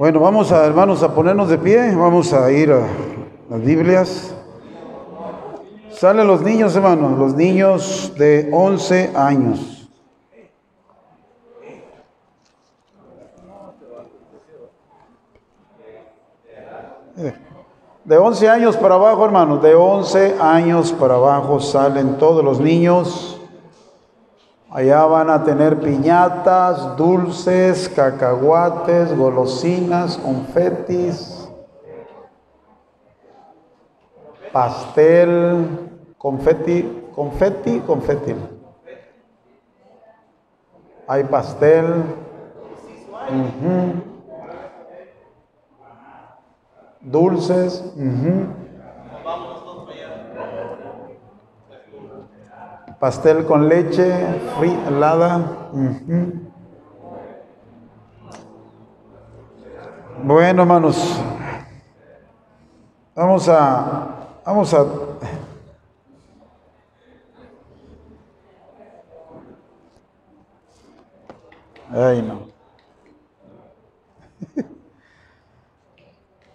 Bueno, vamos a, hermanos, a ponernos de pie, vamos a ir a las Biblias. Salen los niños, hermanos, los niños de 11 años. De 11 años para abajo, hermanos, de 11 años para abajo salen todos los niños. Allá van a tener piñatas, dulces, cacahuates, golosinas, confetis, pastel, confeti, confeti, confeti. Hay pastel. Dulces. Pastel con leche, helada. Bueno, hermanos, vamos a, vamos a, ay no.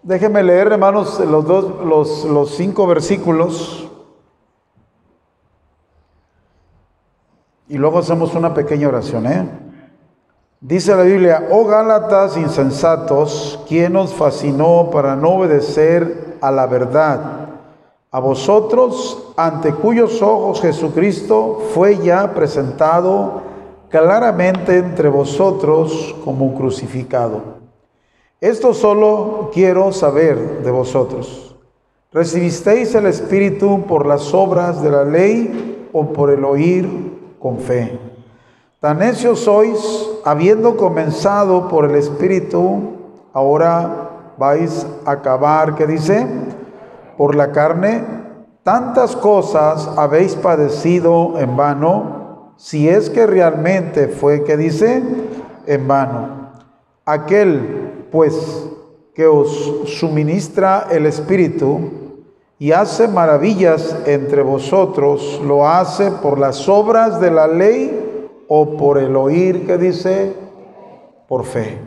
Déjenme leer, hermanos, los dos, los, los cinco versículos Y luego hacemos una pequeña oración, ¿eh? Dice la Biblia, oh Gálatas insensatos, ¿quién os fascinó para no obedecer a la verdad? A vosotros, ante cuyos ojos Jesucristo fue ya presentado claramente entre vosotros como crucificado. Esto solo quiero saber de vosotros. ¿Recibisteis el Espíritu por las obras de la ley o por el oír con fe. Tan necios sois, habiendo comenzado por el Espíritu, ahora vais a acabar, ¿qué dice? Por la carne. Tantas cosas habéis padecido en vano, si es que realmente fue, ¿qué dice? En vano. Aquel, pues, que os suministra el Espíritu, y hace maravillas entre vosotros, lo hace por las obras de la ley o por el oír que dice, por fe.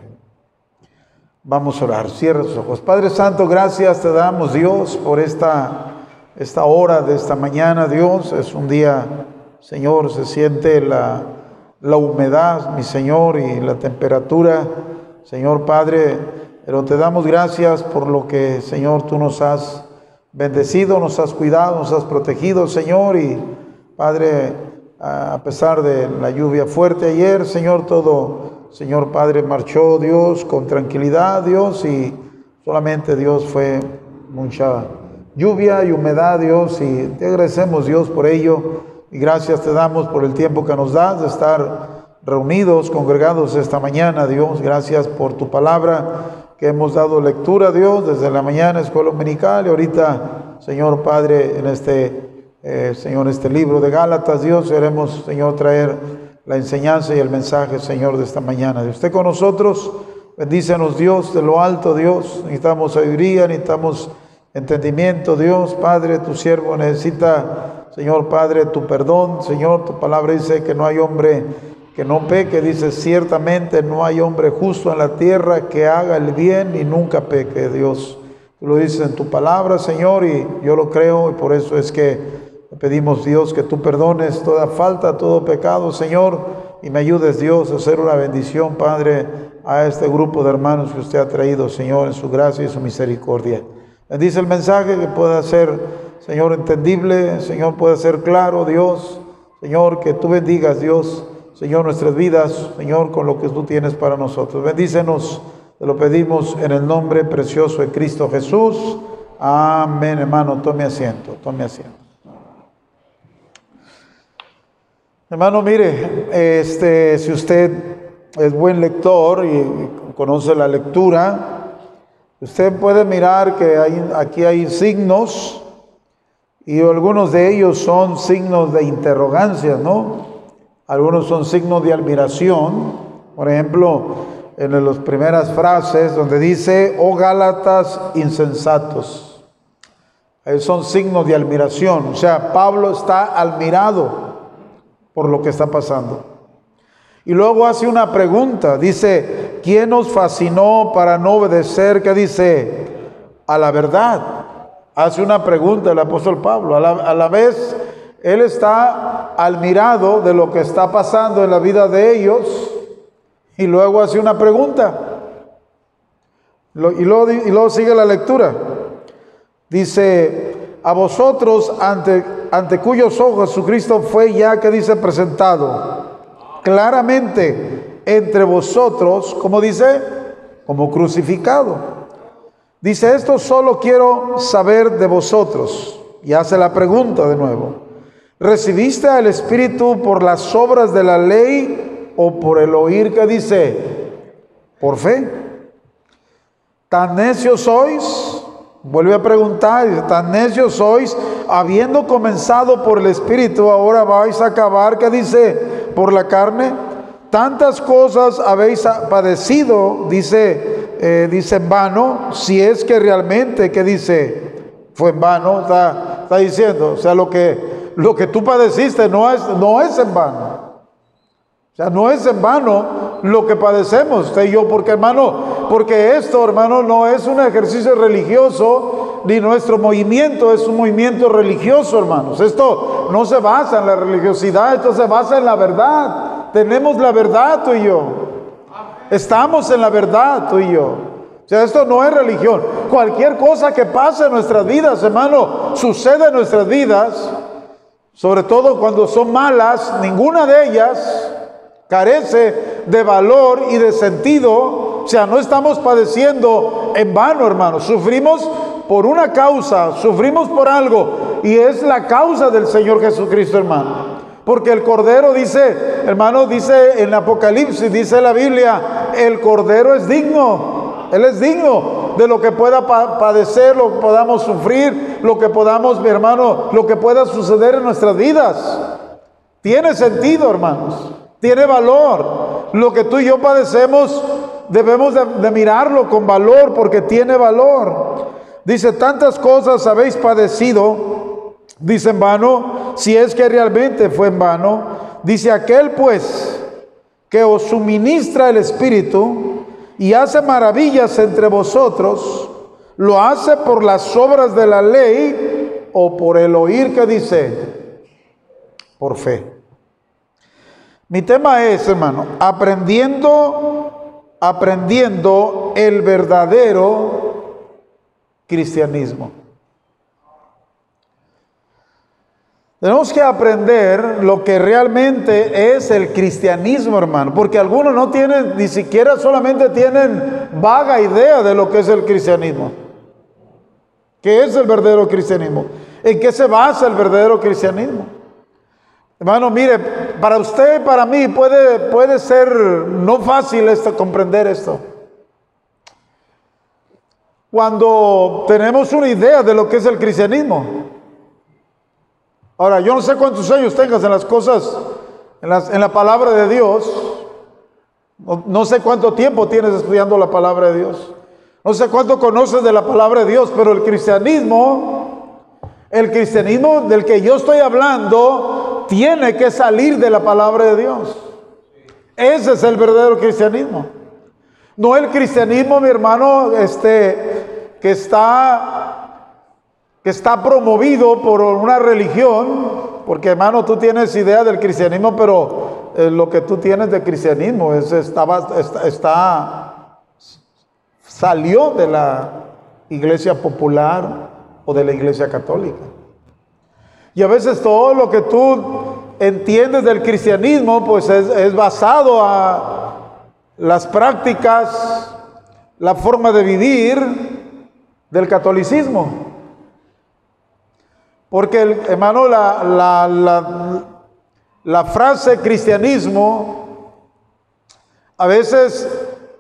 Vamos a orar, cierra tus ojos. Padre Santo, gracias te damos Dios por esta, esta hora de esta mañana, Dios. Es un día, Señor, se siente la, la humedad, mi Señor, y la temperatura, Señor Padre, pero te damos gracias por lo que, Señor, tú nos has bendecido, nos has cuidado, nos has protegido, Señor, y Padre, a pesar de la lluvia fuerte ayer, Señor, todo, Señor Padre, marchó Dios con tranquilidad, Dios, y solamente Dios fue mucha lluvia y humedad, Dios, y te agradecemos, Dios, por ello, y gracias te damos por el tiempo que nos das de estar reunidos, congregados esta mañana, Dios, gracias por tu palabra que hemos dado lectura a Dios desde la mañana, escuela dominical, y ahorita, Señor Padre, en este, eh, Señor, este libro de Gálatas, Dios, queremos, Señor, traer la enseñanza y el mensaje, Señor, de esta mañana. De usted con nosotros, bendícenos Dios de lo alto, Dios, necesitamos sabiduría, necesitamos entendimiento, Dios, Padre, tu siervo necesita, Señor Padre, tu perdón, Señor, tu palabra dice que no hay hombre que no peque, dice, ciertamente no hay hombre justo en la tierra que haga el bien y nunca peque, Dios. Tú lo dices en tu palabra, Señor, y yo lo creo, y por eso es que pedimos, Dios, que tú perdones toda falta, todo pecado, Señor, y me ayudes, Dios, a hacer una bendición, Padre, a este grupo de hermanos que usted ha traído, Señor, en su gracia y su misericordia. Bendice el mensaje que pueda ser, Señor, entendible, Señor, pueda ser claro, Dios, Señor, que tú bendigas, Dios, Señor, nuestras vidas, Señor, con lo que tú tienes para nosotros. Bendícenos, te lo pedimos en el nombre precioso de Cristo Jesús. Amén, hermano. Tome asiento, tome asiento. Hermano, mire, este, si usted es buen lector y conoce la lectura, usted puede mirar que hay, aquí hay signos y algunos de ellos son signos de interrogancia, ¿no? Algunos son signos de admiración. Por ejemplo, en las primeras frases donde dice, oh Gálatas insensatos. son signos de admiración. O sea, Pablo está admirado por lo que está pasando. Y luego hace una pregunta, dice, ¿quién nos fascinó para no obedecer? ¿Qué dice? A la verdad. Hace una pregunta el apóstol Pablo. A la, a la vez, él está al mirado de lo que está pasando en la vida de ellos y luego hace una pregunta. Y luego, y luego sigue la lectura. Dice, a vosotros ante, ante cuyos ojos Jesucristo fue ya que dice presentado claramente entre vosotros, como dice, como crucificado. Dice, esto solo quiero saber de vosotros. Y hace la pregunta de nuevo. ¿Recibiste al Espíritu por las obras de la ley o por el oír que dice? Por fe. ¿Tan necios sois? Vuelve a preguntar, ¿tan necios sois? Habiendo comenzado por el Espíritu, ahora vais a acabar, ¿qué dice? por la carne, tantas cosas habéis padecido, dice, eh, dice en vano, si es que realmente, que dice, fue en vano, está, está, diciendo, o sea, lo que, lo que tú padeciste no es, no es en vano. O sea, no es en vano lo que padecemos, usted y yo, porque hermano, porque esto, hermano, no es un ejercicio religioso, ni nuestro movimiento es un movimiento religioso, hermanos. Esto no se basa en la religiosidad, esto se basa en la verdad. Tenemos la verdad tú y yo. Estamos en la verdad tú y yo. O sea, esto no es religión. Cualquier cosa que pase en nuestras vidas, hermano, sucede en nuestras vidas, sobre todo cuando son malas, ninguna de ellas carece de valor y de sentido. O sea, no estamos padeciendo en vano, hermano. Sufrimos por una causa, sufrimos por algo y es la causa del Señor Jesucristo, hermano. Porque el Cordero dice, hermano, dice en Apocalipsis, dice la Biblia, el Cordero es digno, Él es digno de lo que pueda padecer, lo que podamos sufrir, lo que podamos, mi hermano, lo que pueda suceder en nuestras vidas. Tiene sentido, hermanos, tiene valor. Lo que tú y yo padecemos debemos de mirarlo con valor porque tiene valor. Dice, tantas cosas habéis padecido, dice en vano, si es que realmente fue en vano. Dice, aquel pues que os suministra el Espíritu y hace maravillas entre vosotros, lo hace por las obras de la ley o por el oír que dice, por fe. Mi tema es, hermano, aprendiendo, aprendiendo el verdadero cristianismo. Tenemos que aprender lo que realmente es el cristianismo, hermano, porque algunos no tienen, ni siquiera solamente tienen vaga idea de lo que es el cristianismo. ¿Qué es el verdadero cristianismo? ¿En qué se basa el verdadero cristianismo? Hermano, mire, para usted y para mí puede, puede ser no fácil esto, comprender esto cuando tenemos una idea de lo que es el cristianismo. Ahora, yo no sé cuántos años tengas en las cosas, en, la palabra de Dios. No, no sé cuánto tiempo tienes estudiando la palabra de Dios. No sé cuánto conoces de la palabra de Dios, pero el cristianismo, el cristianismo del que yo estoy hablando, tiene que salir de la palabra de Dios. Ese es el verdadero cristianismo. No el cristianismo, mi hermano, este, que está, que está promovido por una religión, porque hermano, tú tienes idea del cristianismo, pero eh, lo que tú tienes de cristianismo es, está, salió de la iglesia popular o de la iglesia católica. Y a veces todo lo que tú entiendes del cristianismo, pues es, es basado a, las prácticas, la forma de vivir del catolicismo. Porque, hermano, la, la, frase cristianismo a veces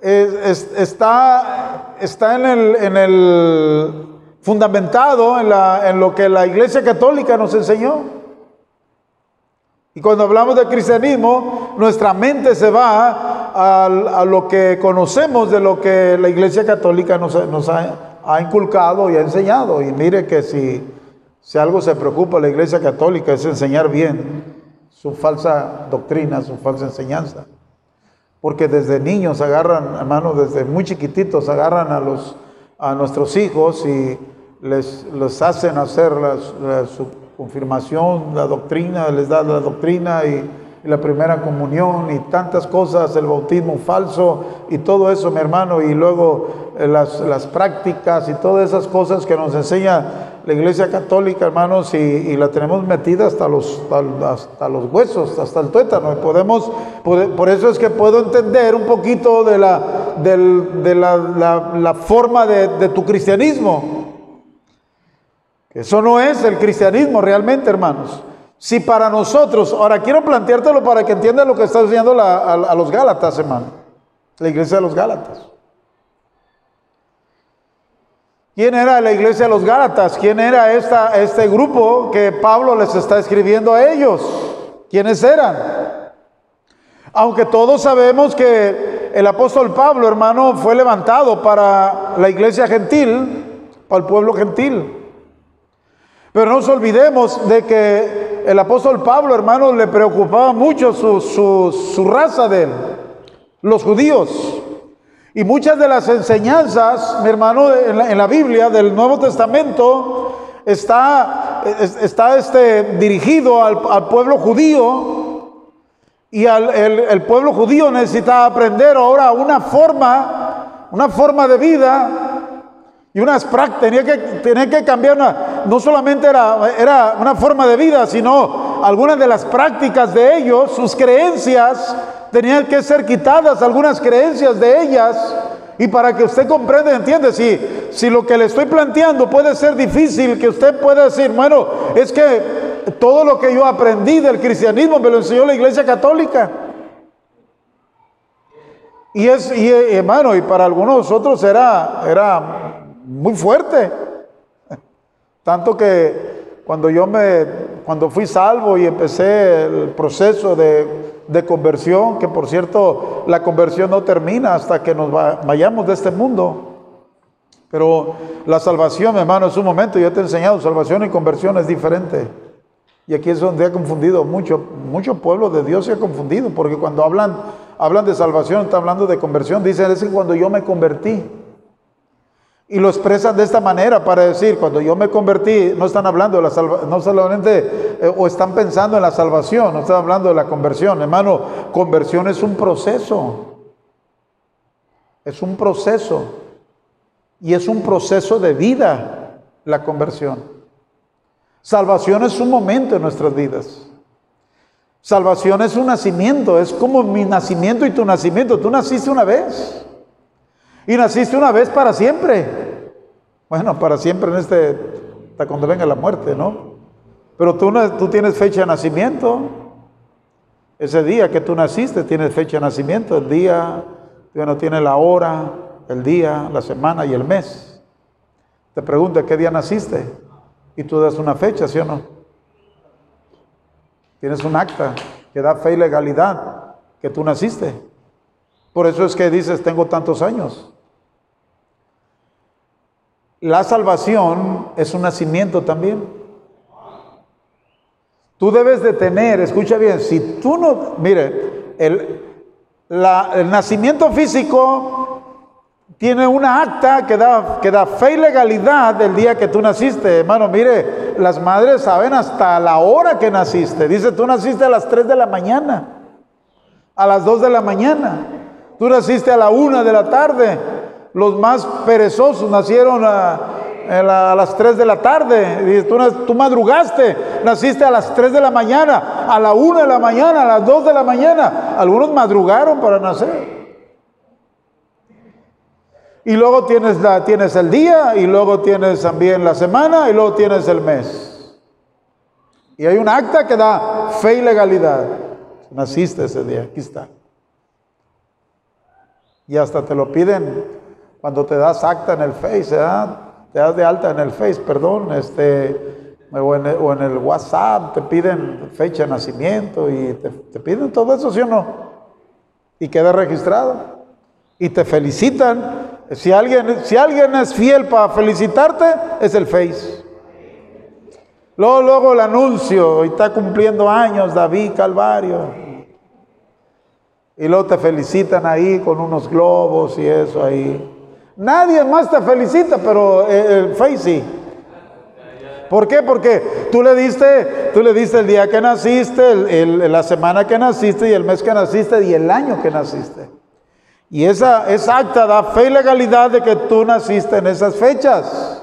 está, está en, el, en el fundamentado en, la, en lo que la Iglesia Católica nos enseñó. Y cuando hablamos de cristianismo, nuestra mente se va a, lo que conocemos de lo que la Iglesia Católica nos, ha, inculcado y ha enseñado. Y mire que si, si algo se preocupa la Iglesia Católica es enseñar bien su falsa doctrina, su falsa enseñanza. porque desde niños agarran, hermano, desde muy chiquititos agarran a, los, a nuestros hijos y les, les hacen hacer su confirmación, la doctrina, les da la doctrina y, y, la primera comunión y tantas cosas, el bautismo falso y todo eso, mi hermano, y luego eh, las, las prácticas y todas esas cosas que nos enseña la iglesia católica, hermanos, y, la tenemos metida hasta los, hasta los huesos, hasta el tuétano. Y podemos, por, eso es que puedo entender un poquito de la, de la, forma de, tu cristianismo. Eso no es el cristianismo realmente, hermanos. Si para nosotros, ahora quiero planteártelo para que entiendas lo que está diciendo a, a los Gálatas, hermano, la iglesia de los Gálatas. ¿Quién era la iglesia de los Gálatas? ¿Quién era esta, este grupo que Pablo les está escribiendo a ellos? ¿Quiénes eran? Aunque todos sabemos que el apóstol Pablo, hermano, fue levantado para la iglesia gentil, para el pueblo gentil. Pero no nos olvidemos de que el apóstol Pablo, hermano, le preocupaba mucho su, su, raza de los judíos. Y muchas de las enseñanzas, mi hermano, en la, Biblia del Nuevo Testamento está, está este, dirigido al, pueblo judío. Y al, el, pueblo judío necesita aprender ahora una forma, una forma de vida. Y unas prácticas, tenía que, tenía que cambiar, no solamente era, era una forma de vida, sino algunas de las prácticas de ellos, sus creencias, tenían que ser quitadas algunas creencias de ellas. Y para que usted comprenda, entiende, si, si lo que le estoy planteando puede ser difícil, que usted pueda decir, bueno, es que todo lo que yo aprendí del cristianismo me lo enseñó la iglesia católica. Y es, y, hermano, y para algunos de nosotros era, era muy fuerte. Tanto que cuando yo me, cuando fui salvo y empecé el proceso de de conversión, que por cierto la conversión no termina hasta que nos vayamos de este mundo. Pero la salvación, hermano, es un momento, yo te he enseñado, salvación y conversión es diferente. Y aquí es donde ha confundido mucho, mucho pueblo de Dios se ha confundido, porque cuando hablan, hablan de salvación, están hablando de conversión, dicen, es que cuando yo me convertí, y lo expresan de esta manera para decir, cuando yo me convertí, no están hablando de la salvación, no solamente, eh, o están pensando en la salvación, no están hablando de la conversión. Hermano, conversión es un proceso. Es un proceso. Y es un proceso de vida la conversión. Salvación es un momento en nuestras vidas. Salvación es un nacimiento, es como mi nacimiento y tu nacimiento. Tú naciste una vez. Y naciste una vez para siempre. Bueno, para siempre en este, hasta cuando venga la muerte, ¿no? Pero tú, tú tienes fecha de nacimiento. Ese día que tú naciste tienes fecha de nacimiento. El día, bueno, tiene la hora, el día, la semana y el mes. Te pregunta qué día naciste. Y tú das una fecha, ¿sí o no? Tienes un acta que da fe y legalidad que tú naciste. Por eso es que dices, tengo tantos años. La salvación es un nacimiento también. Tú debes de tener, escucha bien, si tú no, mire, el, nacimiento físico tiene una acta que da, que da fe y legalidad del día que tú naciste. Hermano, mire, las madres saben hasta la hora que naciste. Dice, tú naciste a las 3 de la mañana, a las 2 de la mañana. Tú naciste a la 1 de la tarde. Los más perezosos nacieron a, las 3 de la tarde. Tú, tú, madrugaste, naciste a las 3 de la mañana, a la 1 de la mañana, a las 2 de la mañana. Algunos madrugaron para nacer. Y luego tienes, la, tienes el día, y luego tienes también la semana, y luego tienes el mes. Y hay un acta que da fe y legalidad. Naciste ese día, aquí está. Y hasta te lo piden cuando te das acta en el Face, te das de alta en el Face, perdón, este, o en, el, WhatsApp, te piden fecha de nacimiento y te, piden todo eso, ¿sí o no? Y queda registrado. Y te felicitan. Si alguien, si alguien es fiel para felicitarte, es el Face. Luego, luego el anuncio, y está cumpliendo años David Calvario. Y luego te felicitan ahí con unos globos y eso ahí. Nadie más te felicita, pero eh, el Face sí. ¿Por qué? Porque tú le diste, tú le diste el día que naciste, la semana que naciste y el mes que naciste y el año que naciste. Y esa, esa acta da fe y legalidad de que tú naciste en esas fechas.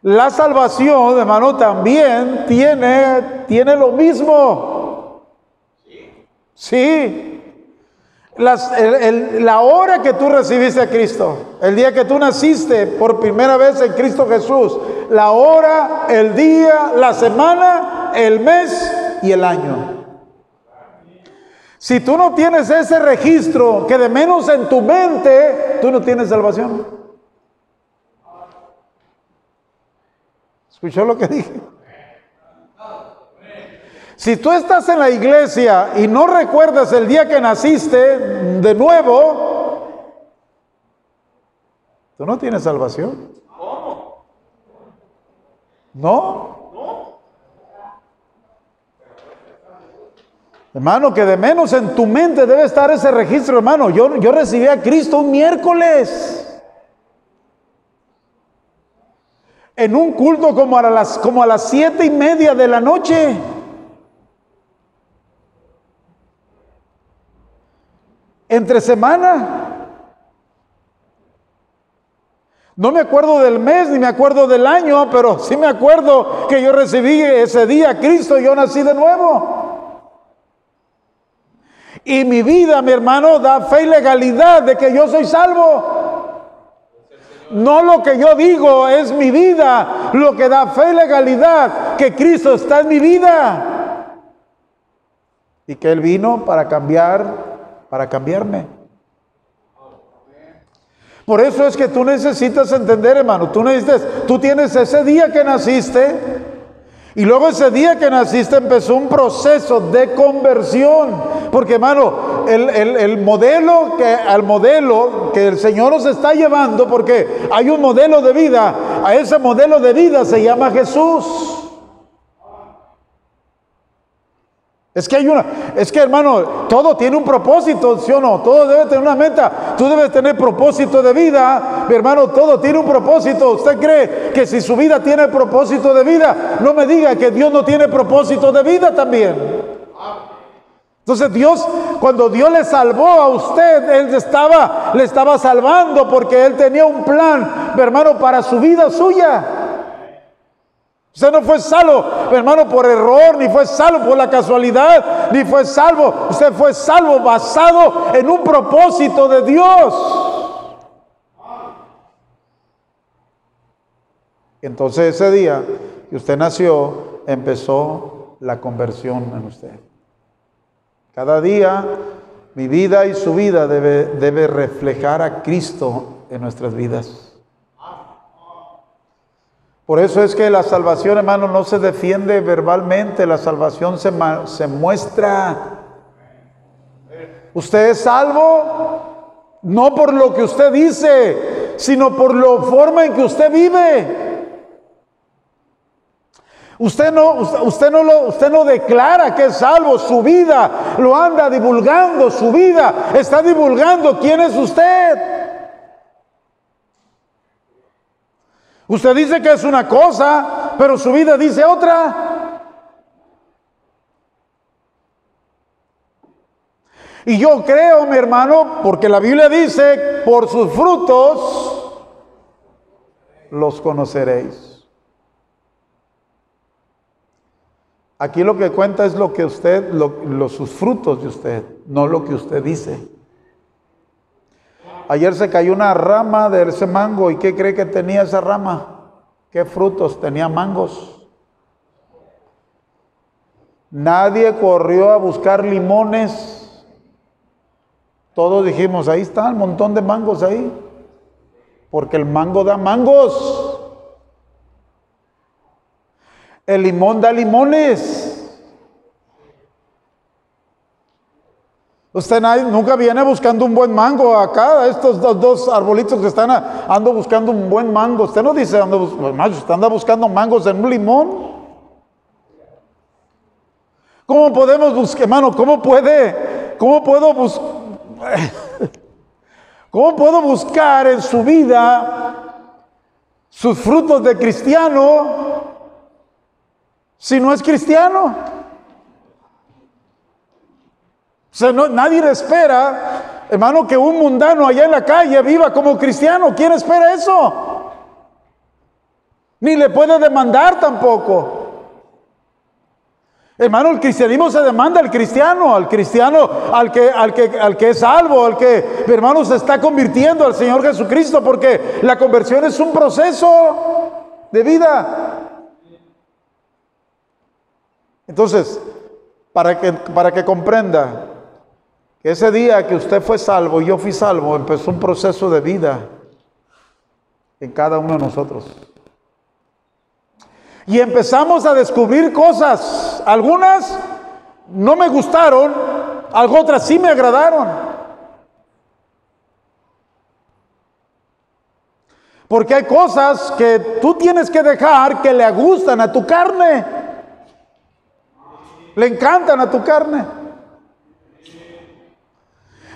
La salvación, hermano, también tiene, tiene lo mismo. Sí. La hora que tú recibiste a Cristo, el día que tú naciste por primera vez en Cristo Jesús, la hora, el día, la semana, el mes y el año. Si tú no tienes ese registro, que de menos en tu mente, tú no tienes salvación. ¿Escuchó lo que dije? Si tú estás en la iglesia y no recuerdas el día que naciste de nuevo, tú no tienes salvación. ¿No? Hermano, que de menos en tu mente debe estar ese registro, hermano. Yo, yo recibí a Cristo un miércoles. en un culto como a las, como a las siete y media de la noche. Entre semana. No me acuerdo del mes ni me acuerdo del año, pero sí me acuerdo que yo recibí ese día a Cristo y yo nací de nuevo. Y mi vida, mi hermano, da fe y legalidad de que yo soy salvo. No lo que yo digo es mi vida, lo que da fe y legalidad, que Cristo está en mi vida. Y que Él vino para cambiar, para cambiarme. Por eso es que tú necesitas entender, hermano, tú necesitas, tú tienes ese día que naciste, y luego ese día que naciste empezó un proceso de conversión. Porque hermano, el, modelo que al modelo que el Señor nos está llevando, porque hay un modelo de vida, a ese modelo de vida se llama Jesús. Es que hay una, es que hermano, todo tiene un propósito, ¿sí o no? Todo debe tener una meta. Tú debes tener propósito de vida. Mi hermano, todo tiene un propósito. ¿Usted cree que si su vida tiene propósito de vida, no me diga que Dios no tiene propósito de vida también? Entonces Dios, cuando Dios le salvó a usted, Él estaba, le estaba salvando porque Él tenía un plan, mi hermano, para su vida suya. Usted no fue salvo, hermano, por error, ni fue salvo por la casualidad, ni fue salvo. Usted fue salvo basado en un propósito de Dios. Entonces ese día que usted nació, empezó la conversión en usted. Cada día mi vida y su vida debe, debe reflejar a Cristo en nuestras vidas. Por eso es que la salvación, hermano, no se defiende verbalmente, la salvación se, se muestra. Usted es salvo no por lo que usted dice, sino por la forma en que usted vive. Usted no, usted, no lo, usted no declara que es salvo, su vida lo anda divulgando, su vida está divulgando quién es usted. Usted dice que es una cosa, pero su vida dice otra. Y yo creo, mi hermano, porque la Biblia dice, por sus frutos los conoceréis. Aquí lo que cuenta es lo que usted, los sus frutos de usted, no lo que usted dice. Ayer se cayó una rama de ese mango y ¿qué cree que tenía esa rama? ¿Qué frutos? Tenía mangos. Nadie corrió a buscar limones. Todos dijimos, ahí está el montón de mangos ahí. Porque el mango da mangos. El limón da limones. Usted nunca viene buscando un buen mango acá, estos dos, arbolitos que están ando buscando un buen mango. Usted no dice, ando, usted anda buscando mangos en un limón. ¿Cómo podemos buscar, hermano? ¿Cómo puede ¿cómo puedo, ¿cómo puedo buscar en su vida sus frutos de cristiano si no es cristiano? O sea, nadie le espera, hermano, que un mundano allá en la calle viva como cristiano. ¿Quién espera eso? Ni le puede demandar tampoco. Hermano, el cristianismo se demanda al cristiano, al cristiano, al que, al que, al que es salvo, al que, hermano, se está convirtiendo al Señor Jesucristo, porque la conversión es un proceso de vida. Entonces, para que, para que comprenda ese día que usted fue salvo y yo fui salvo, empezó un proceso de vida en cada uno de nosotros. Y empezamos a descubrir cosas. Algunas no me gustaron, otras sí me agradaron. Porque hay cosas que tú tienes que dejar que le gustan a tu carne. Le encantan a tu carne.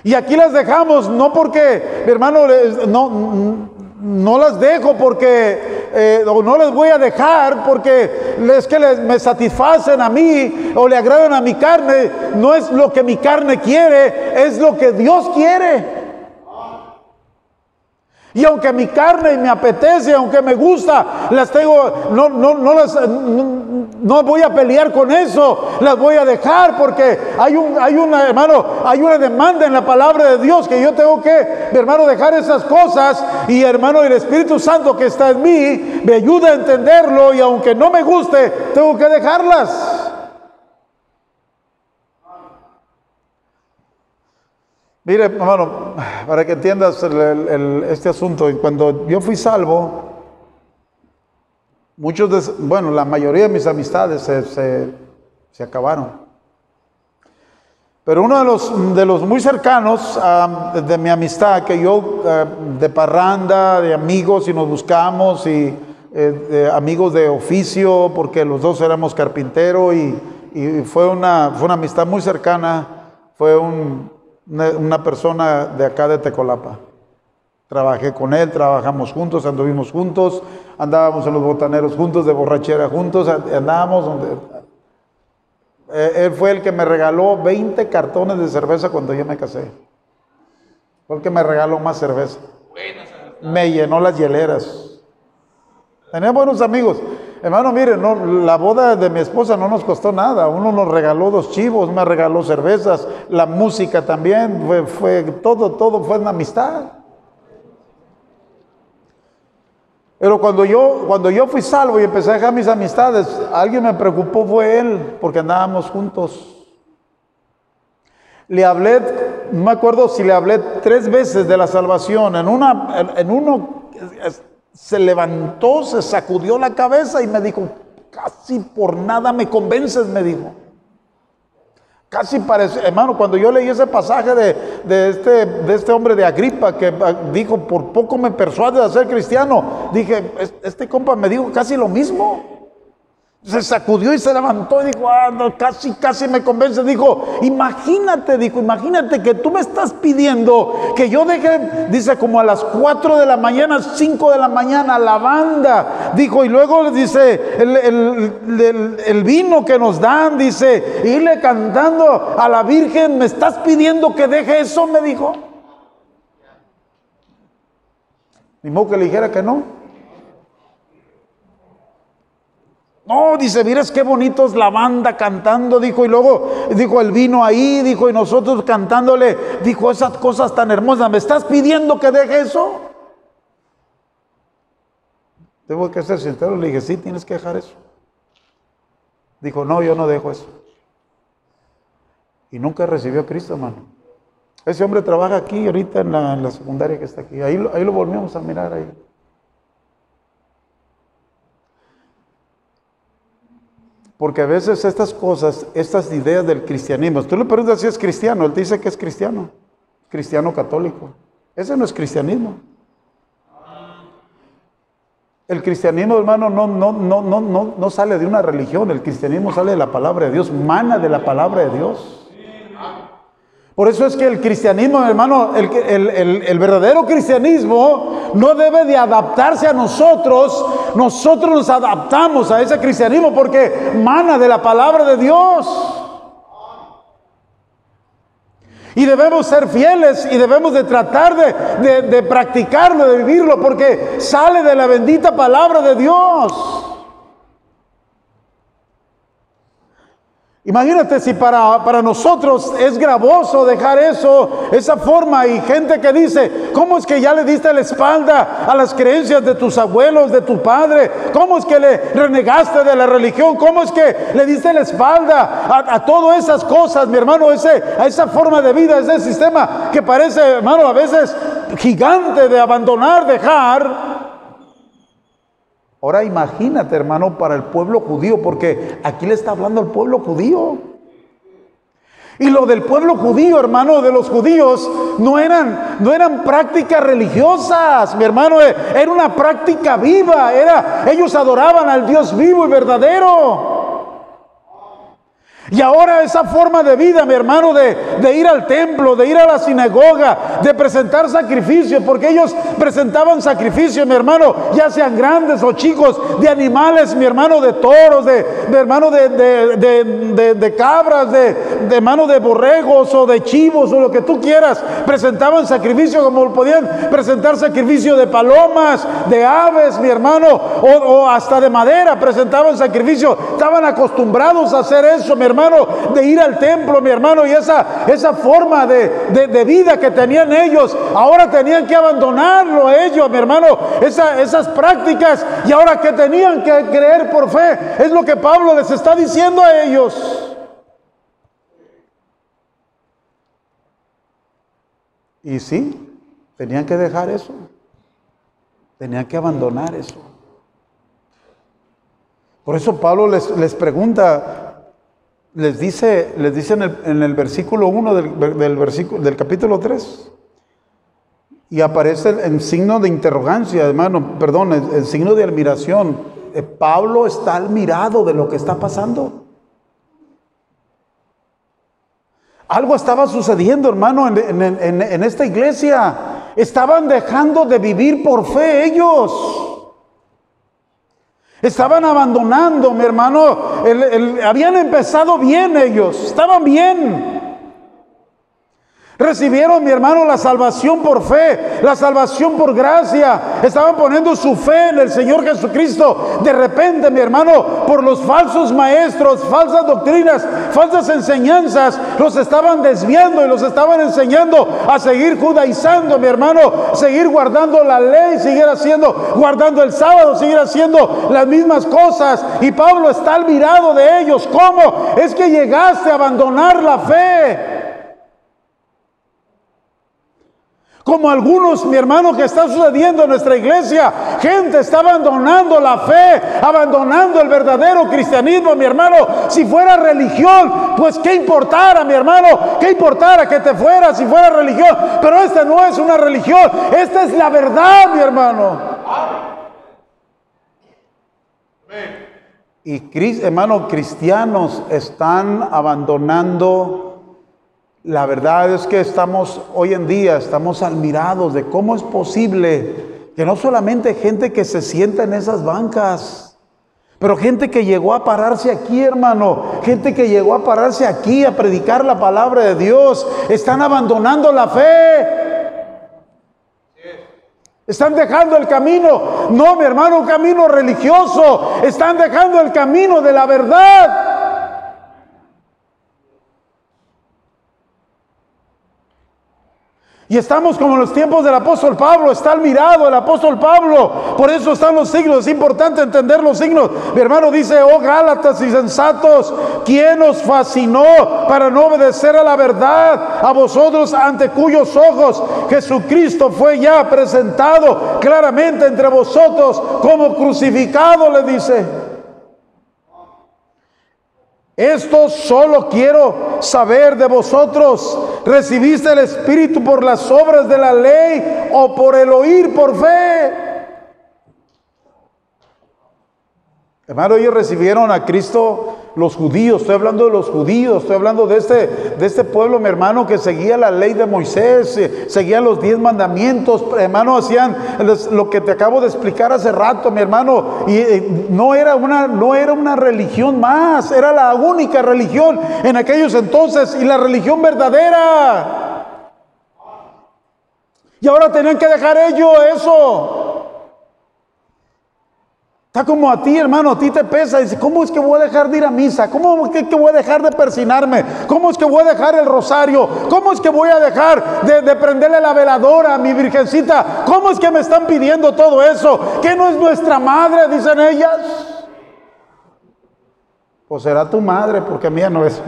Y aquí las dejamos no porque, hermano, no, no las dejo porque, eh, o no les voy a dejar porque es que les, me satisfacen a mí o le agradan a mi carne. No es lo que mi carne quiere, es lo que Dios quiere. Y aunque mi carne me apetece, aunque me gusta, las tengo, no, no, no las, no, voy a pelear con eso, las voy a dejar porque hay un, hay una, hermano, hay una demanda en la palabra de Dios que yo tengo que, hermano, dejar esas cosas y hermano, el Espíritu Santo que está en mí me ayuda a entenderlo y aunque no me guste, tengo que dejarlas. Mire, hermano, para que entiendas este asunto, cuando yo fui salvo, muchos, de, bueno, la mayoría de mis amistades se, acabaron. Pero uno de los, de los muy cercanos de mi amistad, que yo eh, de parranda, de amigos, y nos buscamos, y eh, amigos de oficio, porque los dos éramos carpintero, y, y fue, una, fue una amistad muy cercana, fue un, una, persona de acá de Tecolapa. Trabajé con él, trabajamos juntos, anduvimos juntos, andábamos en los botaneros juntos, de borrachera juntos, andábamos donde... Eh, él fue el que me regaló 20 cartones de cerveza cuando yo me casé. Fue el que me regaló más cerveza. Me llenó las hieleras. Tenía buenos amigos. Hermano, mire, la boda de mi esposa no nos costó nada. Uno nos regaló dos chivos, me regaló cervezas, la música también, fue todo, todo fue una amistad. Pero cuando yo, cuando yo fui salvo y empecé a dejar mis amistades, alguien me preocupó fue él, porque andábamos juntos. Le hablé, no me acuerdo si le hablé tres veces de la salvación. En, una, en uno se levantó, se sacudió la cabeza y me dijo, casi por nada me convences, me dijo. Casi parece, hermano, cuando yo leí ese pasaje de, este, de este hombre de Agripa que ah, dijo, por poco me persuade a ser cristiano, dije, este compa me dijo casi lo mismo. Se sacudió y se levantó y dijo, ah, casi, casi me convence. Dijo, imagínate, dijo, imagínate que tú me estás pidiendo que yo deje, dice, como a las 4 de la mañana, 5 de la mañana, la banda. Dijo, y luego le dice, el, el vino que nos dan, dice, irle cantando a la Virgen, me estás pidiendo que deje eso, me dijo. Ni modo que le dijera que no. No, dice, miras qué bonito es la banda cantando, dijo, y luego dijo el vino ahí, dijo, y nosotros cantándole, dijo esas cosas tan hermosas, ¿me estás pidiendo que deje eso? Tengo que ser sincero, le dije, sí, tienes que dejar eso. Dijo, no, yo no dejo eso. Y nunca recibió a Cristo, hermano. Ese hombre trabaja aquí, ahorita en la, en la secundaria que está aquí. Ahí, ahí lo volvemos a mirar ahí. Porque a veces estas cosas, estas ideas del cristianismo, tú le preguntas si es cristiano, él dice que es cristiano, cristiano católico. Ese no es cristianismo. El cristianismo, hermano, no, no, no, no, no, no sale de una religión, el cristianismo sale de la palabra de Dios, mana de la palabra de Dios. Por eso es que el cristianismo, hermano, el, verdadero cristianismo no debe de adaptarse a nosotros. Nosotros nos adaptamos a ese cristianismo porque mana de la palabra de Dios. Y debemos ser fieles y debemos de tratar de, de practicarlo, de vivirlo, porque sale de la bendita palabra de Dios. Imagínate si para, para, nosotros es gravoso dejar eso, esa forma, y gente que dice, ¿cómo es que ya le diste la espalda a las creencias de tus abuelos, de tu padre? ¿Cómo es que le renegaste de la religión? ¿Cómo es que le diste la espalda a, a todas esas cosas, mi hermano, ese, a esa forma de vida, ese sistema que parece, hermano, a veces gigante de abandonar, dejar? Ahora imagínate, hermano, para el pueblo judío, porque aquí le está hablando al pueblo judío. Y lo del pueblo judío, hermano, de los judíos, no eran, no eran prácticas religiosas, mi hermano, eh, era una práctica viva, era, ellos adoraban al Dios vivo y verdadero. Y ahora esa forma de vida, mi hermano, de, ir al templo, de ir a la sinagoga, de presentar sacrificios, porque ellos presentaban sacrificios, mi hermano, ya sean grandes o chicos, de animales, mi hermano, de toros, de, hermano, de, de cabras, de, hermano, de borregos o de chivos o lo que tú quieras. Presentaban sacrificios como podían presentar sacrificio de palomas, de aves, mi hermano, o, o hasta de madera, presentaban sacrificio. Estaban acostumbrados a hacer eso, mi hermano de ir al templo, mi hermano, y esa, esa forma de, vida que tenían ellos, ahora tenían que abandonarlo ellos, mi hermano, esas prácticas, y ahora que tenían que creer por fe, es lo que Pablo les está diciendo a ellos. Y sí, tenían que dejar eso. Tenían que abandonar eso. Por eso Pablo les, les pregunta, les dice, les en, el, versículo 1 del, del capítulo 3. Y aparece en signo de interrogancia, hermano, perdón, en, signo de admiración. Eh, Pablo está admirado de lo que está pasando. Algo estaba sucediendo, hermano, en esta iglesia. Estaban dejando de vivir por fe ellos. Estaban abandonando, mi hermano. habían empezado bien ellos, estaban bien. Recibieron, mi hermano, la salvación por fe, la salvación por gracia. Estaban poniendo su fe en el Señor Jesucristo. De repente, mi hermano, por los falsos maestros, falsas doctrinas, falsas enseñanzas, los estaban desviando y los estaban enseñando a seguir judaizando, mi hermano, seguir guardando la ley, seguir haciendo, guardando el sábado, seguir haciendo las mismas cosas. Y Pablo está al mirado de ellos. ¿Cómo? Es que llegaste a abandonar la fe. Como algunos, mi hermano, que está sucediendo en nuestra iglesia. Gente está abandonando la fe, abandonando el verdadero cristianismo, mi hermano. Si fuera religión, pues qué importara, mi hermano, qué importara que te fuera si fuera religión. Pero esta no es una religión, esta es la verdad, mi hermano. Y hermano, cristianos están abandonando la verdad es que estamos hoy en día, estamos admirados de cómo es posible que no solamente gente que se sienta en esas bancas, pero gente que llegó a pararse aquí, hermano, gente que llegó a pararse aquí a predicar la palabra de Dios, están abandonando la fe. Están dejando el camino, no mi hermano, un camino religioso, están dejando el camino de la verdad. Y estamos como en los tiempos del apóstol Pablo, está al mirado el apóstol Pablo. Por eso están los signos, es importante entender los signos. Mi hermano dice, oh Gálatas y sensatos, ¿quién os fascinó para no obedecer a la verdad? A vosotros ante cuyos ojos Jesucristo fue ya presentado claramente entre vosotros como crucificado, le dice. Esto solo quiero saber de vosotros. ¿Recibiste el Espíritu por las obras de la ley o por el oír por fe? Hermano, ellos recibieron a Cristo los judíos, estoy hablando de los judíos, estoy hablando de este, de este pueblo, mi hermano, que seguía la ley de Moisés, eh, seguía los diez mandamientos, hermano, hacían lo que te acabo de explicar hace rato, mi hermano, y eh, no era una, no era una religión más, era la única religión en aquellos entonces y la religión verdadera. Y ahora tenían que dejar ello eso. Está como a ti, hermano, a ti te pesa. Dice, ¿cómo es que voy a dejar de ir a misa? ¿Cómo es que voy a dejar de persinarme? ¿Cómo es que voy a dejar el rosario? ¿Cómo es que voy a dejar de, de, prenderle la veladora a mi virgencita? ¿Cómo es que me están pidiendo todo eso? ¿Que no es nuestra madre? Dicen ellas. Pues será tu madre, porque mía no es.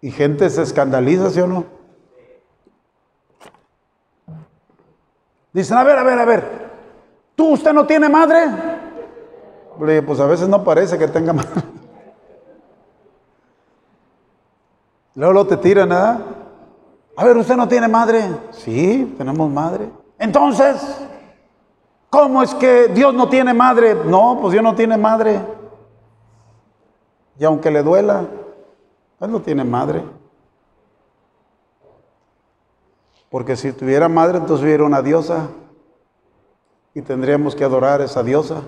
Y gente se escandaliza, ¿sí o no? Dicen, a ver, a ver, a ver, ¿tú usted no tiene madre? Pues a veces no parece que tenga madre. Luego lo te tiran, ¿ah? A ver, ¿usted no tiene madre? Sí, tenemos madre. Entonces, ¿cómo es que Dios no tiene madre? No, pues Dios no tiene madre. Y aunque le duela, él no tiene madre. Porque si tuviera madre, entonces hubiera una diosa. Y tendríamos que adorar a esa diosa.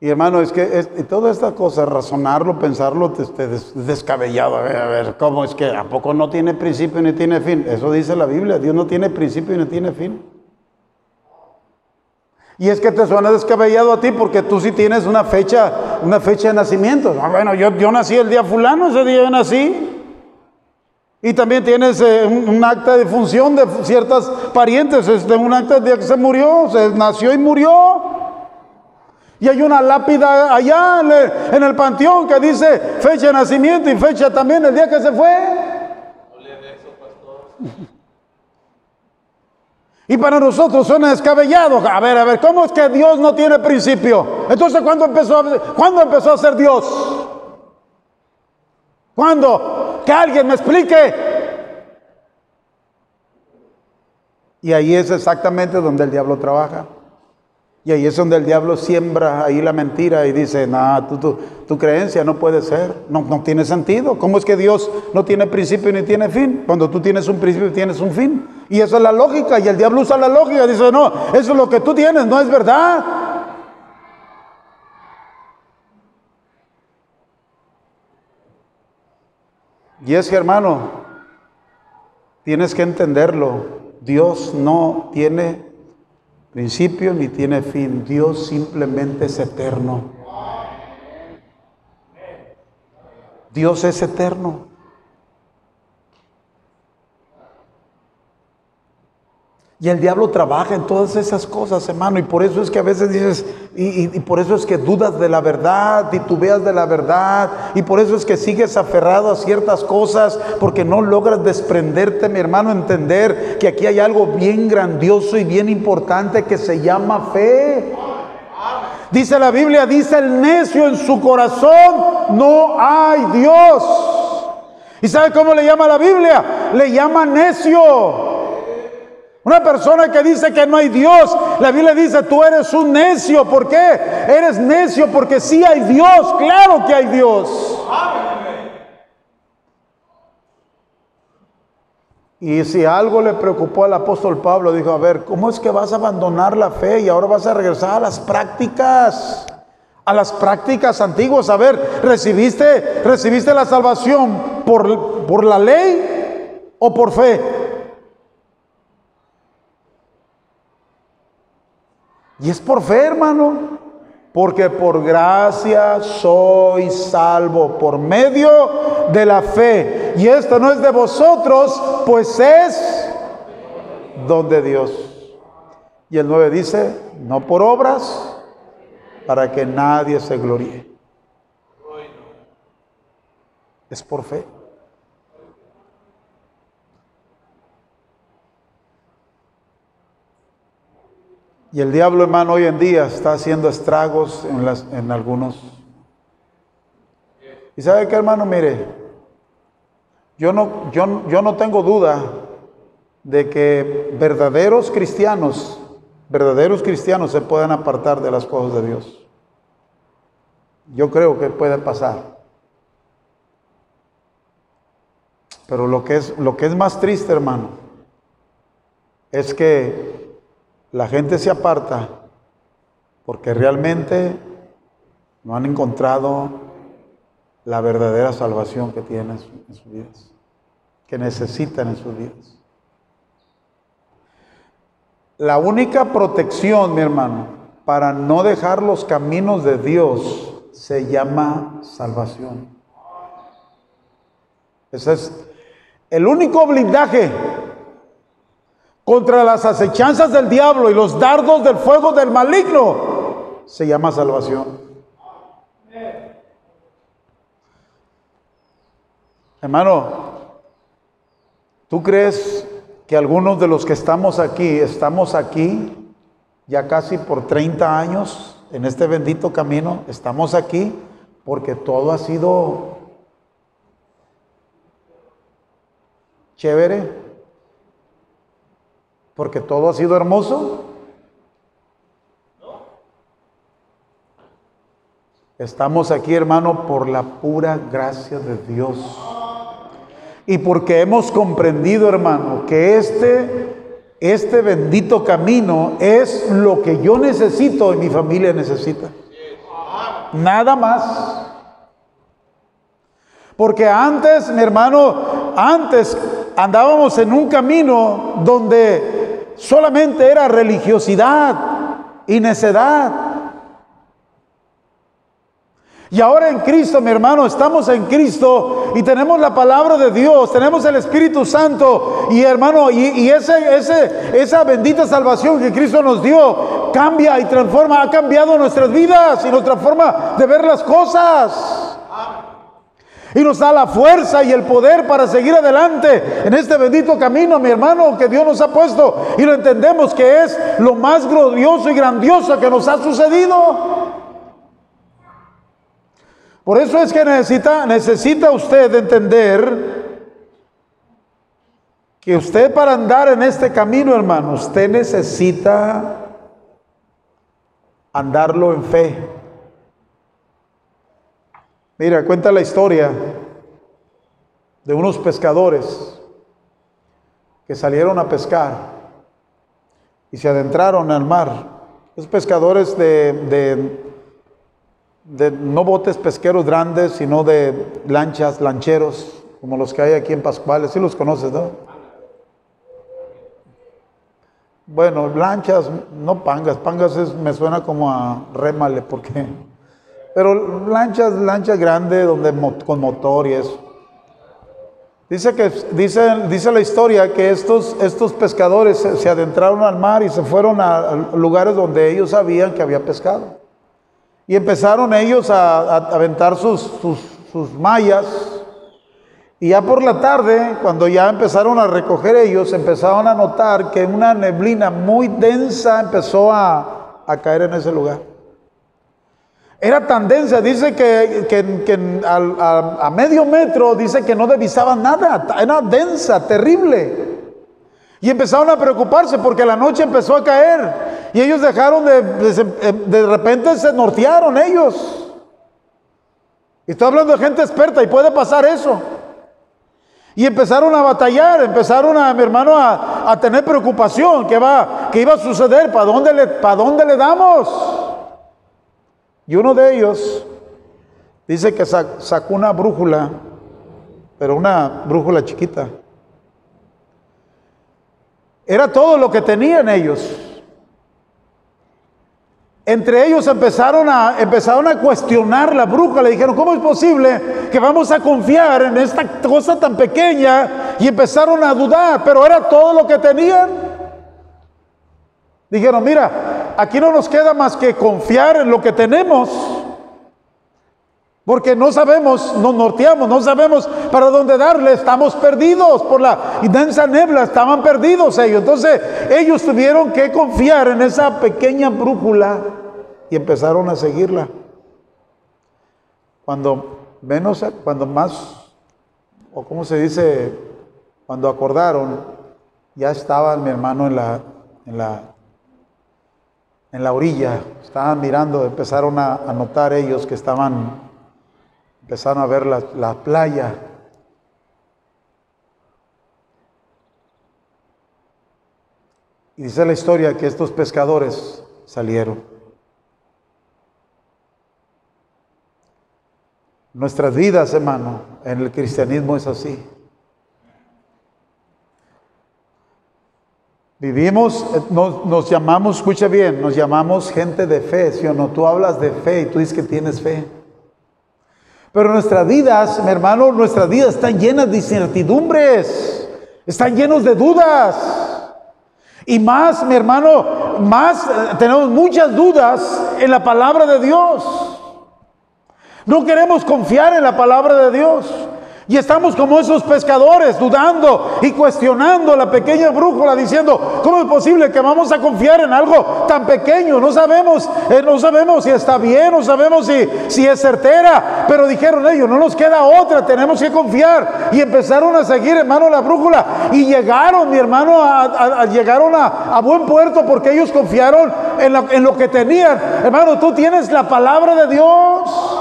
Y hermano, es que es, toda esta cosa, razonarlo, pensarlo, te, descabellado. A ver, a ver, ¿cómo es que a poco no tiene principio ni tiene fin? Eso dice la Biblia, Dios no tiene principio ni tiene fin. Y es que te suena descabellado a ti porque tú sí tienes una fecha, una fecha de nacimiento. Ah, bueno, yo, yo nací el día fulano, ese día yo nací. Y también tienes eh, un, acta de función de ciertas parientes, este, un acta de día que se murió, se nació y murió. Y hay una lápida allá en el, en el panteón que dice fecha de nacimiento y fecha también el día que se fue. Y para nosotros suena descabellado. A ver, a ver, ¿cómo es que Dios no tiene principio? Entonces, ¿cuándo empezó a, ¿cuándo empezó a ser Dios? ¿Cuándo? Que alguien me explique. Y ahí es exactamente donde el diablo trabaja. Y ahí es donde el diablo siembra ahí la mentira y dice, no, tu, creencia no puede ser, no, no tiene sentido. ¿Cómo es que Dios no tiene principio ni tiene fin? Cuando tú tienes un principio tienes un fin. Y esa es la lógica. Y el diablo usa la lógica. Dice, no, eso es lo que tú tienes, no es verdad. Y es que hermano, tienes que entenderlo. Dios no tiene principio ni tiene fin. Dios simplemente es eterno. Dios es eterno. Y el diablo trabaja en todas esas cosas, hermano. Y por eso es que a veces dices, y, por eso es que dudas de la verdad, titubeas de la verdad. Y por eso es que sigues aferrado a ciertas cosas, porque no logras desprenderte, mi hermano, entender que aquí hay algo bien grandioso y bien importante que se llama fe. Dice la Biblia, dice el necio en su corazón, no hay Dios. ¿Y sabe cómo le llama la Biblia? Le llama necio. Una persona que dice que no hay Dios, la Biblia dice, tú eres un necio. ¿Por qué? Eres necio porque sí hay Dios, claro que hay Dios. Y si algo le preocupó al apóstol Pablo, dijo, a ver, ¿cómo es que vas a abandonar la fe y ahora vas a regresar a las prácticas? A las prácticas antiguas. A ver, ¿recibiste, recibiste la salvación por, por la ley o por fe? Y es por fe, hermano. Porque por gracia soy salvo por medio de la fe. Y esto no es de vosotros, pues es don de Dios. Y el 9 dice, no por obras, para que nadie se gloríe. Es por fe. Y el diablo, hermano, hoy en día está haciendo estragos en, en algunos. Y sabe qué, hermano, mire, Yo no, yo, yo no tengo duda de que verdaderos cristianos, verdaderos cristianos se puedan apartar de las cosas de Dios. Yo creo que puede pasar. Pero lo que es, lo que es más triste, hermano, es que la gente se aparta porque realmente no han encontrado la verdadera salvación que tienen en sus vidas, que necesitan en sus vidas. La única protección, mi hermano, para no dejar los caminos de Dios se llama salvación. Ese es el único blindaje contra las acechanzas del diablo y los dardos del fuego del maligno se llama salvación. Hermano, ¿tú crees que algunos de los que estamos aquí, estamos aquí ya casi por 30 años en este bendito camino? Estamos aquí porque todo ha sido chévere, porque todo ha sido hermoso. Estamos aquí, hermano, por la pura gracia de Dios. Y porque hemos comprendido, hermano, que este, este bendito camino es lo que yo necesito y mi familia necesita. Nada más. Porque antes, mi hermano, antes andábamos en un camino donde solamente era religiosidad y necedad. Y ahora en Cristo, mi hermano, estamos en Cristo y tenemos la palabra de Dios, tenemos el Espíritu Santo y hermano, y, ese, ese, esa bendita salvación que Cristo nos dio cambia y transforma, ha cambiado nuestras vidas y nuestra forma de ver las cosas. Y nos da la fuerza y el poder para seguir adelante en este bendito camino, mi hermano, que Dios nos ha puesto. Y lo entendemos que es lo más glorioso y grandioso que nos ha sucedido. Por eso es que necesita, necesita usted entender que usted para andar en este camino, hermano, usted necesita andarlo en fe. Mira, cuenta la historia de unos pescadores que salieron a pescar y se adentraron al mar. Los pescadores de, de, no botes pesqueros grandes, sino de lanchas, lancheros, como los que hay aquí en Pascuales. Sí los conoces, ¿no? Bueno, lanchas, no pangas. Pangas me suena como a rémale, porque pero lanchas, lanchas grandes donde con motor y eso. Dice que dice, dice la historia que estos, estos pescadores se, adentraron al mar y se fueron a, lugares donde ellos sabían que había pescado. Y empezaron ellos a, aventar sus, sus, sus mallas. Y ya por la tarde, cuando ya empezaron a recoger ellos, empezaron a notar que una neblina muy densa empezó a, a caer en ese lugar. Era tan densa, dice que, a, medio metro, dice que no divisaban nada, era densa, terrible. Y empezaron a preocuparse porque la noche empezó a caer y ellos dejaron de, de, repente se nortearon ellos. Estoy hablando de gente experta y puede pasar eso. Y empezaron a batallar, empezaron a, mi hermano, a, tener preocupación, ¿qué, va, qué iba a suceder? ¿Para dónde, le, ¿Para dónde le damos? Y uno de ellos dice que sacó una brújula, pero una brújula chiquita. Era todo lo que tenían ellos. Entre ellos empezaron a, empezaron a cuestionar la brújula. Le dijeron, ¿cómo es posible que vamos a confiar en esta cosa tan pequeña? Y empezaron a dudar, pero era todo lo que tenían. Dijeron, mira, aquí no nos queda más que confiar en lo que tenemos. Porque no sabemos, nos norteamos, no sabemos para dónde darle, estamos perdidos por la inmensa nebla, estaban perdidos ellos. Entonces ellos tuvieron que confiar en esa pequeña brújula y empezaron a seguirla. Cuando menos, cuando más o como se dice, cuando acordaron, ya estaba mi hermano en la, en la, en la orilla, estaban mirando, empezaron a, notar ellos que estaban, empezaron a ver la, la playa. Y dice la historia que estos pescadores salieron. Nuestras vidas, hermano, en el cristianismo es así. Vivimos, nos, llamamos, escucha bien, nos llamamos gente de fe, ¿sí o no? Tú hablas de fe y tú dices que tienes fe. Pero nuestras vidas, mi hermano, nuestras vidas están llenas de incertidumbres, están llenos de dudas. Y más, mi hermano, más eh, tenemos muchas dudas en la palabra de Dios. No queremos confiar en la palabra de Dios. Y estamos como esos pescadores dudando y cuestionando la pequeña brújula diciendo, ¿cómo es posible que vamos a confiar en algo tan pequeño? No sabemos, eh, no sabemos si está bien, no sabemos si, es certera, pero dijeron ellos, no nos queda otra, tenemos que confiar. Y empezaron a seguir, hermano, la brújula. Y llegaron, mi hermano, a, llegaron a, buen puerto porque ellos confiaron en lo que tenían. Hermano, tú tienes la palabra de Dios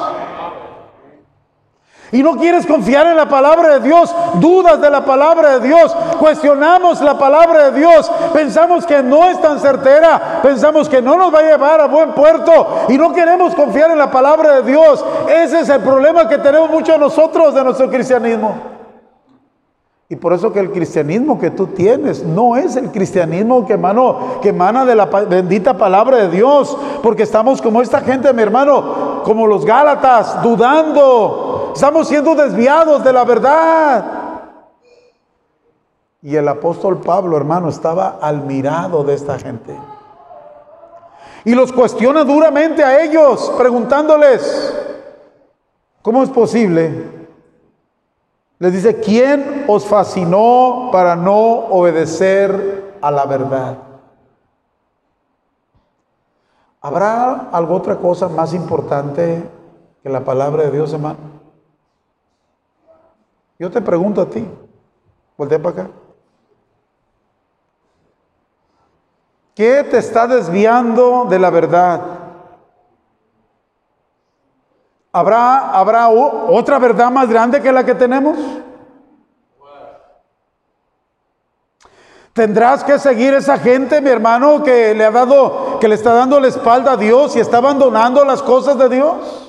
y no quieres confiar en la palabra de Dios, dudas de la palabra de Dios, cuestionamos la palabra de Dios, pensamos que no es tan certera, pensamos que no nos va a llevar a buen puerto y no queremos confiar en la palabra de Dios. Ese es el problema que tenemos muchos nosotros de nuestro cristianismo. Y por eso que el cristianismo que tú tienes no es el cristianismo que, que emana de la bendita palabra de Dios, porque estamos como esta gente, mi hermano, como los Gálatas, dudando, Estamos siendo desviados de la verdad. Y el apóstol Pablo, hermano, estaba al mirado de esta gente. Y los cuestiona duramente a ellos, preguntándoles, ¿cómo es posible? Les dice, ¿quién os fascinó para no obedecer a la verdad? ¿Habrá alguna otra cosa más importante que la palabra de Dios, hermano? Yo te pregunto a ti, voltea para acá. ¿Qué te está desviando de la verdad? ¿Habrá, ¿Habrá otra verdad más grande que la que tenemos? Tendrás que seguir esa gente, mi hermano, que le ha dado, que le está dando la espalda a Dios y está abandonando las cosas de Dios.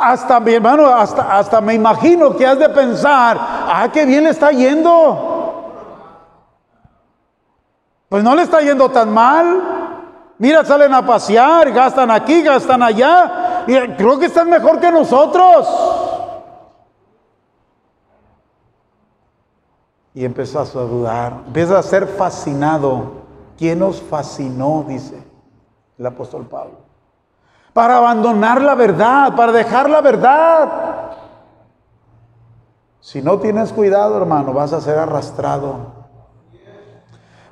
Hasta mi hermano, hasta, hasta me imagino que has de pensar, ah, qué bien le está yendo. Pues no le está yendo tan mal. Mira, salen a pasear, gastan aquí, gastan allá. Y creo que están mejor que nosotros. Y empezás a dudar, empiezas a ser fascinado. ¿Quién nos fascinó? Dice el apóstol Pablo para abandonar la verdad, para dejar la verdad. Si no tienes cuidado, hermano, vas a ser arrastrado.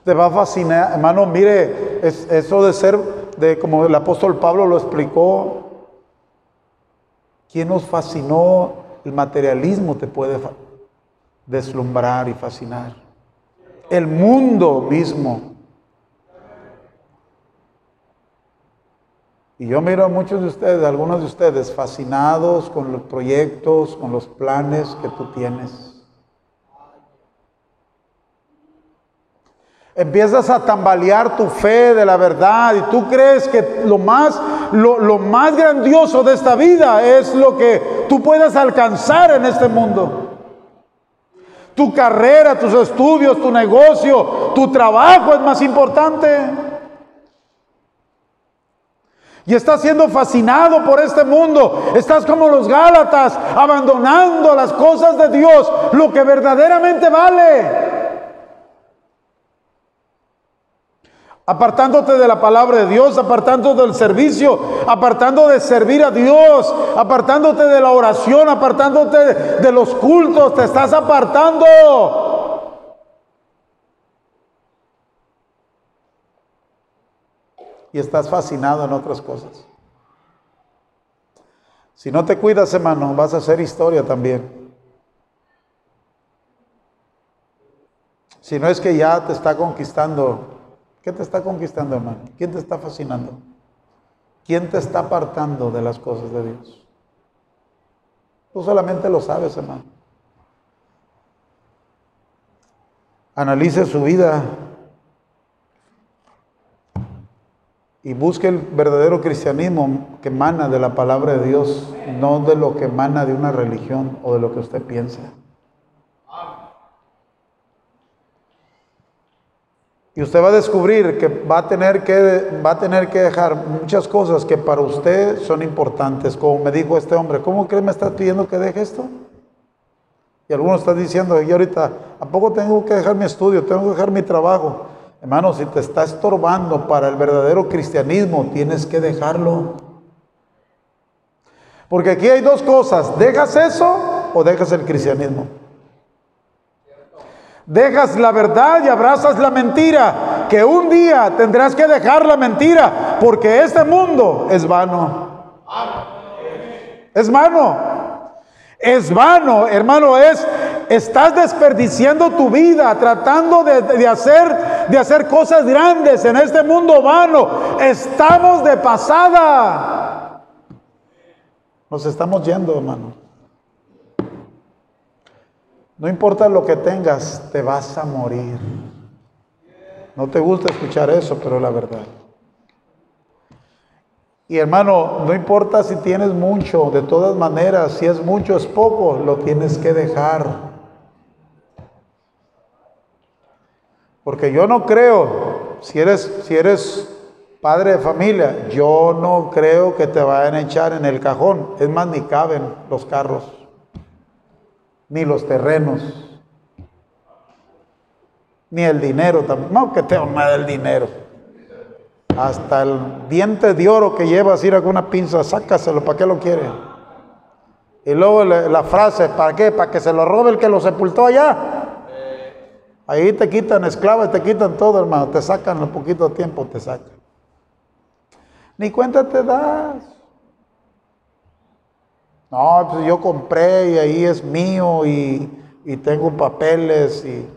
Te va a fascinar, hermano, mire, eso de ser, de como el apóstol Pablo lo explicó, ¿quién nos fascinó? El materialismo te puede deslumbrar y fascinar. El mundo mismo. Y yo miro a muchos de ustedes, algunos de ustedes, fascinados con los proyectos, con los planes que tú tienes. Empiezas a tambalear tu fe de la verdad y tú crees que lo más, lo, lo más grandioso de esta vida es lo que tú puedes alcanzar en este mundo. Tu carrera, tus estudios, tu negocio, tu trabajo es más importante y estás siendo fascinado por este mundo. Estás como los Gálatas, abandonando las cosas de Dios, lo que verdaderamente vale. Apartándote de la palabra de Dios, apartándote del servicio, apartando de servir a Dios, apartándote de la oración, apartándote de los cultos, te estás apartando. y estás fascinado en otras cosas. Si no te cuidas, hermano, vas a hacer historia también. Si no es que ya te está conquistando, ¿qué te está conquistando, hermano? ¿Quién te está fascinando? ¿Quién te está apartando de las cosas de Dios? Tú solamente lo sabes, hermano. Analice su vida y busque el verdadero cristianismo que emana de la palabra de Dios, no de lo que emana de una religión o de lo que usted piensa. Y usted va a descubrir que va a tener que, va a tener que dejar muchas cosas que para usted son importantes. Como me dijo este hombre, ¿cómo que me está pidiendo que deje esto? Y algunos están diciendo, y ahorita, ¿a poco tengo que dejar mi estudio? ¿Tengo que dejar mi trabajo? Hermano, si te está estorbando para el verdadero cristianismo, tienes que dejarlo. Porque aquí hay dos cosas, ¿dejas eso o dejas el cristianismo? Dejas la verdad y abrazas la mentira, que un día tendrás que dejar la mentira, porque este mundo es vano. Es vano. Es vano, hermano, es estás desperdiciando tu vida tratando de, de, hacer de hacer cosas grandes en este mundo vano. Estamos de pasada. Nos estamos yendo, hermano. No importa lo que tengas, te vas a morir. No te gusta escuchar eso, pero es la verdad. Y hermano, no importa si tienes mucho, de todas maneras, si es mucho, es poco, lo tienes que dejar. Porque yo no creo, si eres, si eres padre de familia, yo no creo que te vayan a echar en el cajón. Es más, ni caben los carros ni los terrenos, ni el dinero No que tengo nada del dinero. Hasta el diente de oro que llevas, ir con una pinza, sácaselo, ¿para qué lo quiere? Y luego la frase, ¿para qué? Para que se lo robe el que lo sepultó allá. Ahí te quitan esclavos, te quitan todo, hermano. Te sacan un poquito de tiempo, te sacan. Ni cuenta te das. No, pues yo compré y ahí es mío y, tengo papeles y,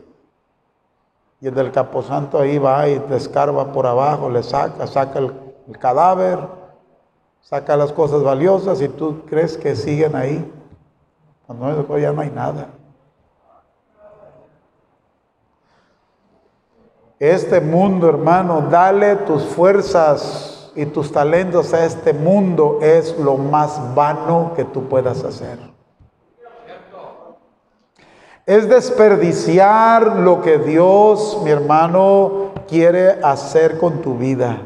y, el del caposanto ahí va y descarga por abajo, le saca, saca el, cadáver, saca las cosas valiosas y tú crees que siguen ahí. Cuando ya no hay nada. Este mundo, hermano, dale tus fuerzas y tus talentos a este mundo es lo más vano que tú puedas hacer. Es desperdiciar lo que Dios, mi hermano, quiere hacer con tu vida.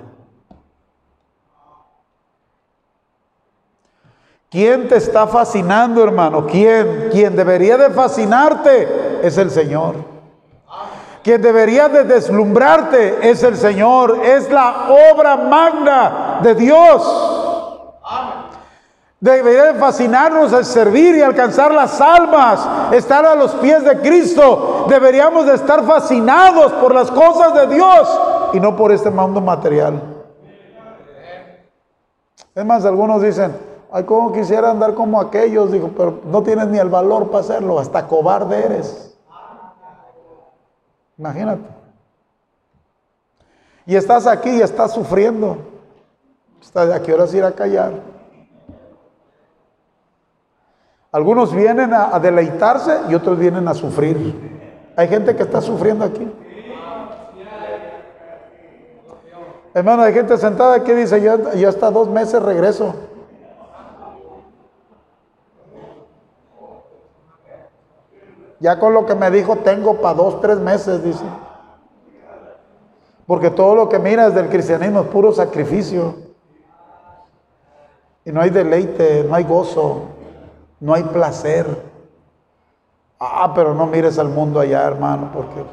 ¿Quién te está fascinando, hermano? ¿Quién? Quien debería de fascinarte es el Señor. Quien debería de deslumbrarte es el Señor, es la obra magna de Dios. Debería de fascinarnos el servir y alcanzar las almas, estar a los pies de Cristo. Deberíamos de estar fascinados por las cosas de Dios y no por este mundo material. Es más, algunos dicen, ay, cómo quisiera andar como aquellos, digo, pero no tienes ni el valor para hacerlo, hasta cobarde eres. Imagínate. Y estás aquí y estás sufriendo. ¿A qué horas ir a callar? Algunos vienen a, deleitarse y otros vienen a sufrir. Hay gente que está sufriendo aquí. Hermano, hay gente sentada que dice, yo, yo hasta dos meses regreso. Ya con lo que me dijo tengo para dos, tres meses, dice. Porque todo lo que miras del cristianismo es puro sacrificio. Y no hay deleite, no hay gozo, no hay placer. Ah, pero no mires al mundo allá, hermano, porque...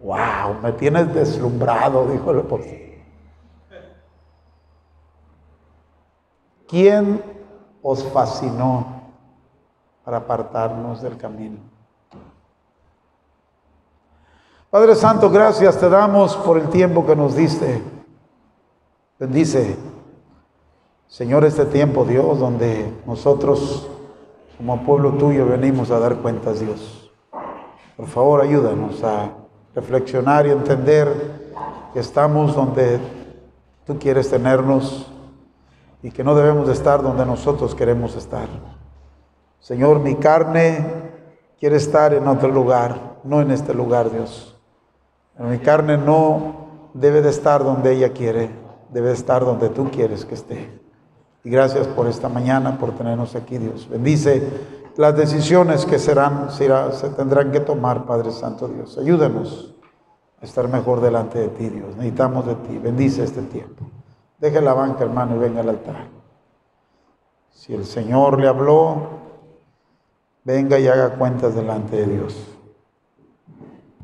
Wow, me tienes deslumbrado, dijo el apóstol. ¿Quién os fascinó para apartarnos del camino. Padre Santo, gracias te damos por el tiempo que nos diste. Bendice, Señor, este tiempo, Dios, donde nosotros como pueblo tuyo venimos a dar cuentas, Dios. Por favor, ayúdanos a reflexionar y entender que estamos donde tú quieres tenernos y que no debemos de estar donde nosotros queremos estar. Señor, mi carne quiere estar en otro lugar, no en este lugar, Dios. mi carne no debe de estar donde ella quiere, debe de estar donde tú quieres que esté. Y gracias por esta mañana, por tenernos aquí, Dios. Bendice las decisiones que serán, se, tendrán que tomar, Padre Santo Dios. Ayúdanos a estar mejor delante de ti, Dios. Necesitamos de ti. Bendice este tiempo. Deje la banca, hermano, y venga al altar. Si el Señor le habló, venga y haga cuentas delante de Dios.